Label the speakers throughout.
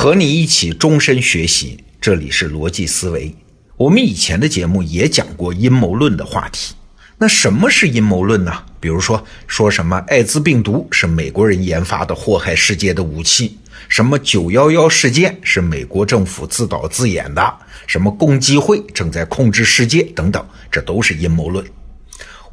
Speaker 1: 和你一起终身学习，这里是逻辑思维。我们以前的节目也讲过阴谋论的话题。那什么是阴谋论呢？比如说，说什么艾滋病毒是美国人研发的祸害世界的武器，什么九幺幺事件是美国政府自导自演的，什么共济会正在控制世界等等，这都是阴谋论。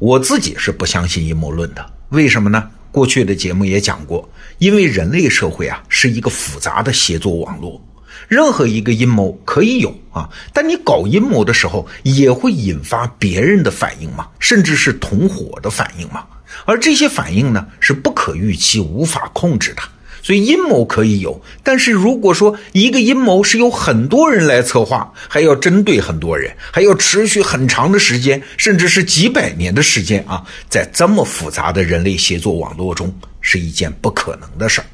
Speaker 1: 我自己是不相信阴谋论的，为什么呢？过去的节目也讲过，因为人类社会啊是一个复杂的协作网络，任何一个阴谋可以有啊，但你搞阴谋的时候也会引发别人的反应嘛，甚至是同伙的反应嘛，而这些反应呢是不可预期、无法控制的。所以阴谋可以有，但是如果说一个阴谋是由很多人来策划，还要针对很多人，还要持续很长的时间，甚至是几百年的时间啊，在这么复杂的人类协作网络中，是一件不可能的事儿。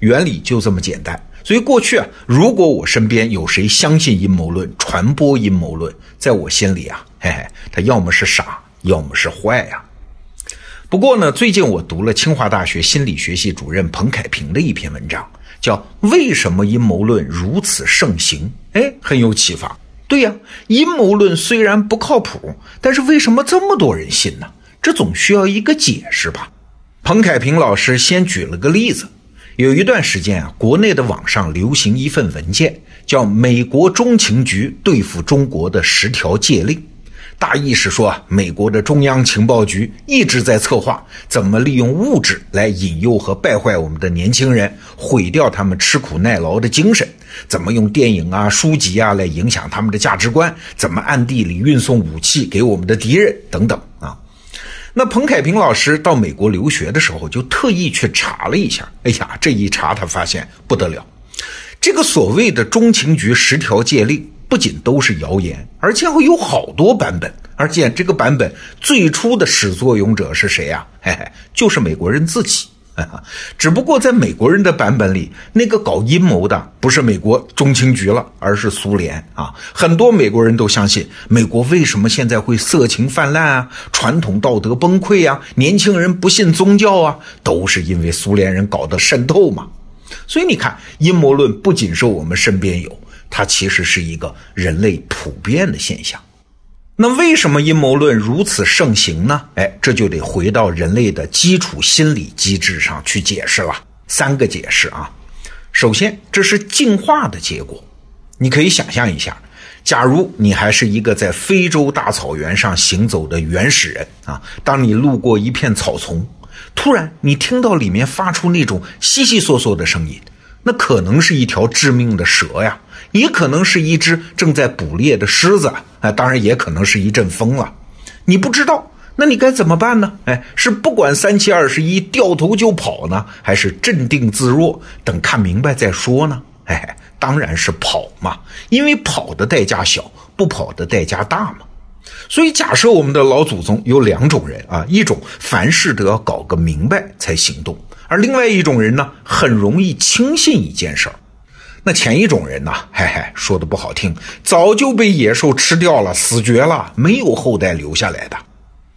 Speaker 1: 原理就这么简单。所以过去啊，如果我身边有谁相信阴谋论、传播阴谋论，在我心里啊，嘿嘿，他要么是傻，要么是坏呀。不过呢，最近我读了清华大学心理学系主任彭凯平的一篇文章，叫《为什么阴谋论如此盛行》。哎，很有启发。对呀，阴谋论虽然不靠谱，但是为什么这么多人信呢？这总需要一个解释吧。彭凯平老师先举了个例子，有一段时间啊，国内的网上流行一份文件，叫《美国中情局对付中国的十条戒令》。大意是说，美国的中央情报局一直在策划怎么利用物质来引诱和败坏我们的年轻人，毁掉他们吃苦耐劳的精神；怎么用电影啊、书籍啊来影响他们的价值观；怎么暗地里运送武器给我们的敌人等等啊。那彭凯平老师到美国留学的时候，就特意去查了一下。哎呀，这一查他发现不得了，这个所谓的中情局十条戒令。不仅都是谣言，而且会有好多版本。而且这个版本最初的始作俑者是谁呀？嘿嘿，就是美国人自己。只不过在美国人的版本里，那个搞阴谋的不是美国中情局了，而是苏联啊。很多美国人都相信，美国为什么现在会色情泛滥啊，传统道德崩溃啊，年轻人不信宗教啊，都是因为苏联人搞的渗透嘛。所以你看，阴谋论不仅是我们身边有。它其实是一个人类普遍的现象。那为什么阴谋论如此盛行呢？哎，这就得回到人类的基础心理机制上去解释了。三个解释啊。首先，这是进化的结果。你可以想象一下，假如你还是一个在非洲大草原上行走的原始人啊，当你路过一片草丛，突然你听到里面发出那种悉悉嗦嗦的声音，那可能是一条致命的蛇呀。也可能是一只正在捕猎的狮子啊，当然也可能是一阵风了。你不知道，那你该怎么办呢？哎，是不管三七二十一掉头就跑呢，还是镇定自若，等看明白再说呢？哎，当然是跑嘛，因为跑的代价小，不跑的代价大嘛。所以假设我们的老祖宗有两种人啊，一种凡事都要搞个明白才行动，而另外一种人呢，很容易轻信一件事儿。那前一种人呢？嘿嘿，说的不好听，早就被野兽吃掉了，死绝了，没有后代留下来的。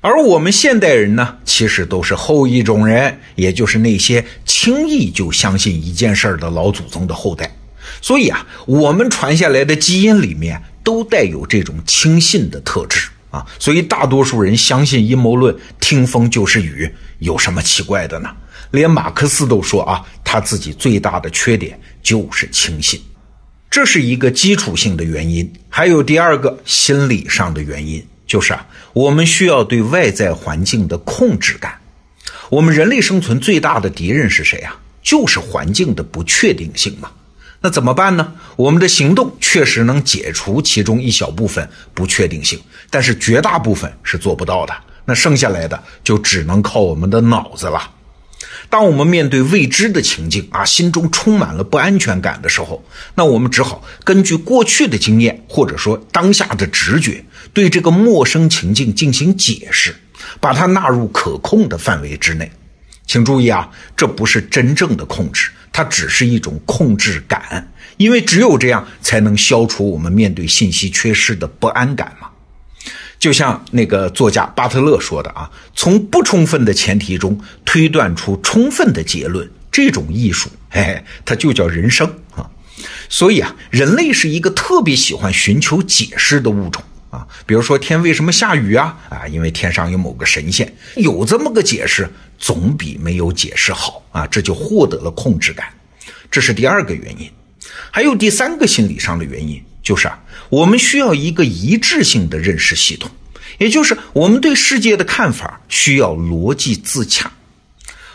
Speaker 1: 而我们现代人呢，其实都是后一种人，也就是那些轻易就相信一件事儿的老祖宗的后代。所以啊，我们传下来的基因里面都带有这种轻信的特质啊。所以大多数人相信阴谋论，听风就是雨，有什么奇怪的呢？连马克思都说啊，他自己最大的缺点。就是轻信，这是一个基础性的原因。还有第二个心理上的原因，就是啊，我们需要对外在环境的控制感。我们人类生存最大的敌人是谁啊？就是环境的不确定性嘛。那怎么办呢？我们的行动确实能解除其中一小部分不确定性，但是绝大部分是做不到的。那剩下来的就只能靠我们的脑子了。当我们面对未知的情境啊，心中充满了不安全感的时候，那我们只好根据过去的经验，或者说当下的直觉，对这个陌生情境进行解释，把它纳入可控的范围之内。请注意啊，这不是真正的控制，它只是一种控制感，因为只有这样才能消除我们面对信息缺失的不安感嘛。就像那个作家巴特勒说的啊，从不充分的前提中推断出充分的结论，这种艺术，嘿嘿，它就叫人生啊。所以啊，人类是一个特别喜欢寻求解释的物种啊。比如说天为什么下雨啊？啊，因为天上有某个神仙，有这么个解释，总比没有解释好啊。这就获得了控制感，这是第二个原因。还有第三个心理上的原因，就是啊，我们需要一个一致性的认识系统，也就是我们对世界的看法需要逻辑自洽。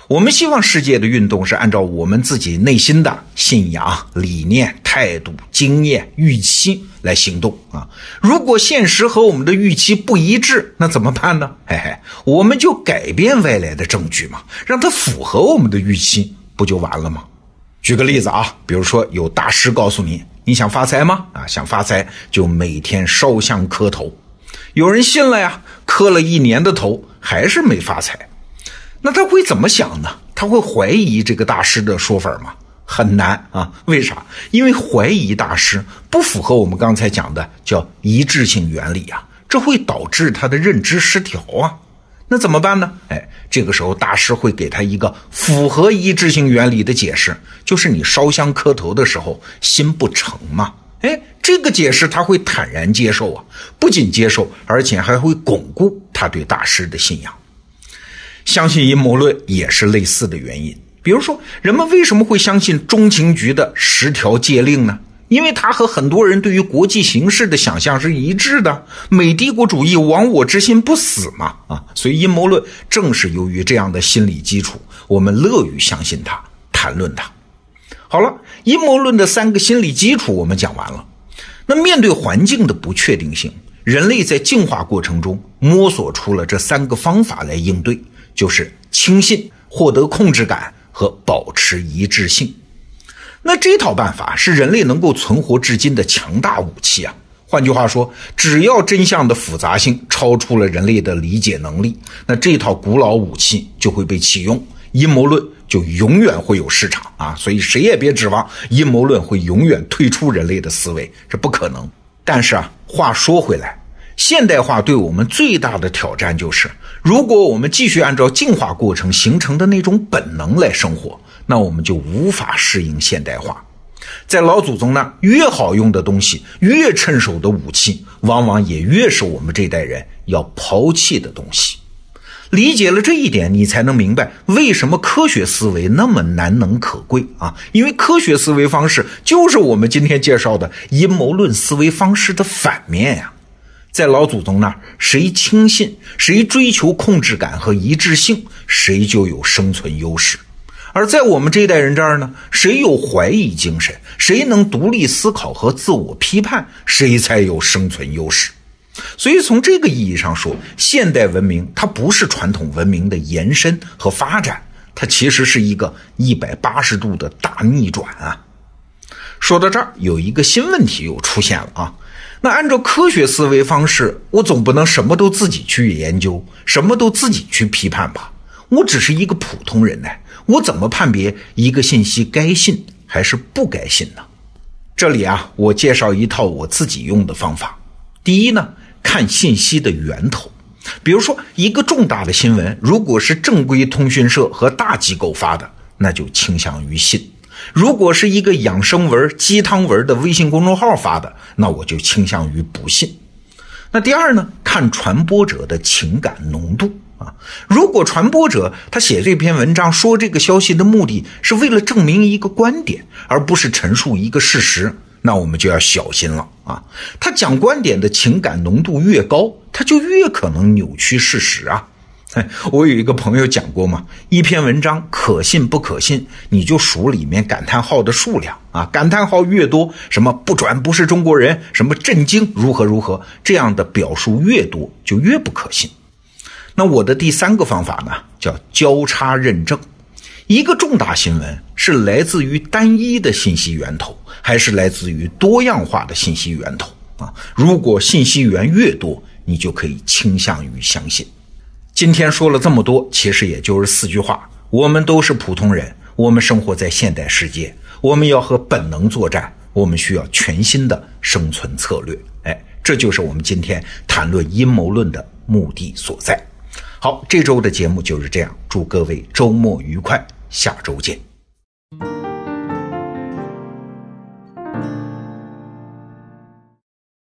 Speaker 1: 我们希望世界的运动是按照我们自己内心的信仰、理念、态度、经验、预期来行动啊。如果现实和我们的预期不一致，那怎么办呢？嘿嘿，我们就改变外来的证据嘛，让它符合我们的预期，不就完了吗？举个例子啊，比如说有大师告诉你，你想发财吗？啊，想发财就每天烧香磕头。有人信了呀，磕了一年的头，还是没发财。那他会怎么想呢？他会怀疑这个大师的说法吗？很难啊！为啥？因为怀疑大师不符合我们刚才讲的叫一致性原理啊，这会导致他的认知失调啊。那怎么办呢？哎，这个时候大师会给他一个符合一致性原理的解释，就是你烧香磕头的时候心不诚嘛。哎，这个解释他会坦然接受啊，不仅接受，而且还会巩固他对大师的信仰。相信阴谋论也是类似的原因。比如说，人们为什么会相信中情局的十条戒令呢？因为它和很多人对于国际形势的想象是一致的。美帝国主义亡我之心不死嘛，啊，所以阴谋论正是由于这样的心理基础，我们乐于相信它，谈论它。好了，阴谋论的三个心理基础我们讲完了。那面对环境的不确定性，人类在进化过程中摸索出了这三个方法来应对。就是轻信、获得控制感和保持一致性。那这套办法是人类能够存活至今的强大武器啊！换句话说，只要真相的复杂性超出了人类的理解能力，那这套古老武器就会被启用，阴谋论就永远会有市场啊！所以谁也别指望阴谋论会永远退出人类的思维，这不可能。但是啊，话说回来。现代化对我们最大的挑战就是，如果我们继续按照进化过程形成的那种本能来生活，那我们就无法适应现代化。在老祖宗那，越好用的东西，越趁手的武器，往往也越是我们这代人要抛弃的东西。理解了这一点，你才能明白为什么科学思维那么难能可贵啊！因为科学思维方式就是我们今天介绍的阴谋论思维方式的反面呀。在老祖宗那儿，谁轻信，谁追求控制感和一致性，谁就有生存优势；而在我们这一代人这儿呢，谁有怀疑精神，谁能独立思考和自我批判，谁才有生存优势。所以，从这个意义上说，现代文明它不是传统文明的延伸和发展，它其实是一个一百八十度的大逆转啊！说到这儿，有一个新问题又出现了啊。那按照科学思维方式，我总不能什么都自己去研究，什么都自己去批判吧？我只是一个普通人呢，我怎么判别一个信息该信还是不该信呢？这里啊，我介绍一套我自己用的方法。第一呢，看信息的源头，比如说一个重大的新闻，如果是正规通讯社和大机构发的，那就倾向于信。如果是一个养生文、鸡汤文的微信公众号发的，那我就倾向于不信。那第二呢？看传播者的情感浓度啊。如果传播者他写这篇文章说这个消息的目的是为了证明一个观点，而不是陈述一个事实，那我们就要小心了啊。他讲观点的情感浓度越高，他就越可能扭曲事实啊。我有一个朋友讲过嘛，一篇文章可信不可信，你就数里面感叹号的数量啊，感叹号越多，什么不转不是中国人，什么震惊如何如何，这样的表述越多，就越不可信。那我的第三个方法呢，叫交叉认证，一个重大新闻是来自于单一的信息源头，还是来自于多样化的信息源头啊？如果信息源越多，你就可以倾向于相信。今天说了这么多，其实也就是四句话：我们都是普通人，我们生活在现代世界，我们要和本能作战，我们需要全新的生存策略。哎，这就是我们今天谈论阴谋论的目的所在。好，这周的节目就是这样，祝各位周末愉快，下周见。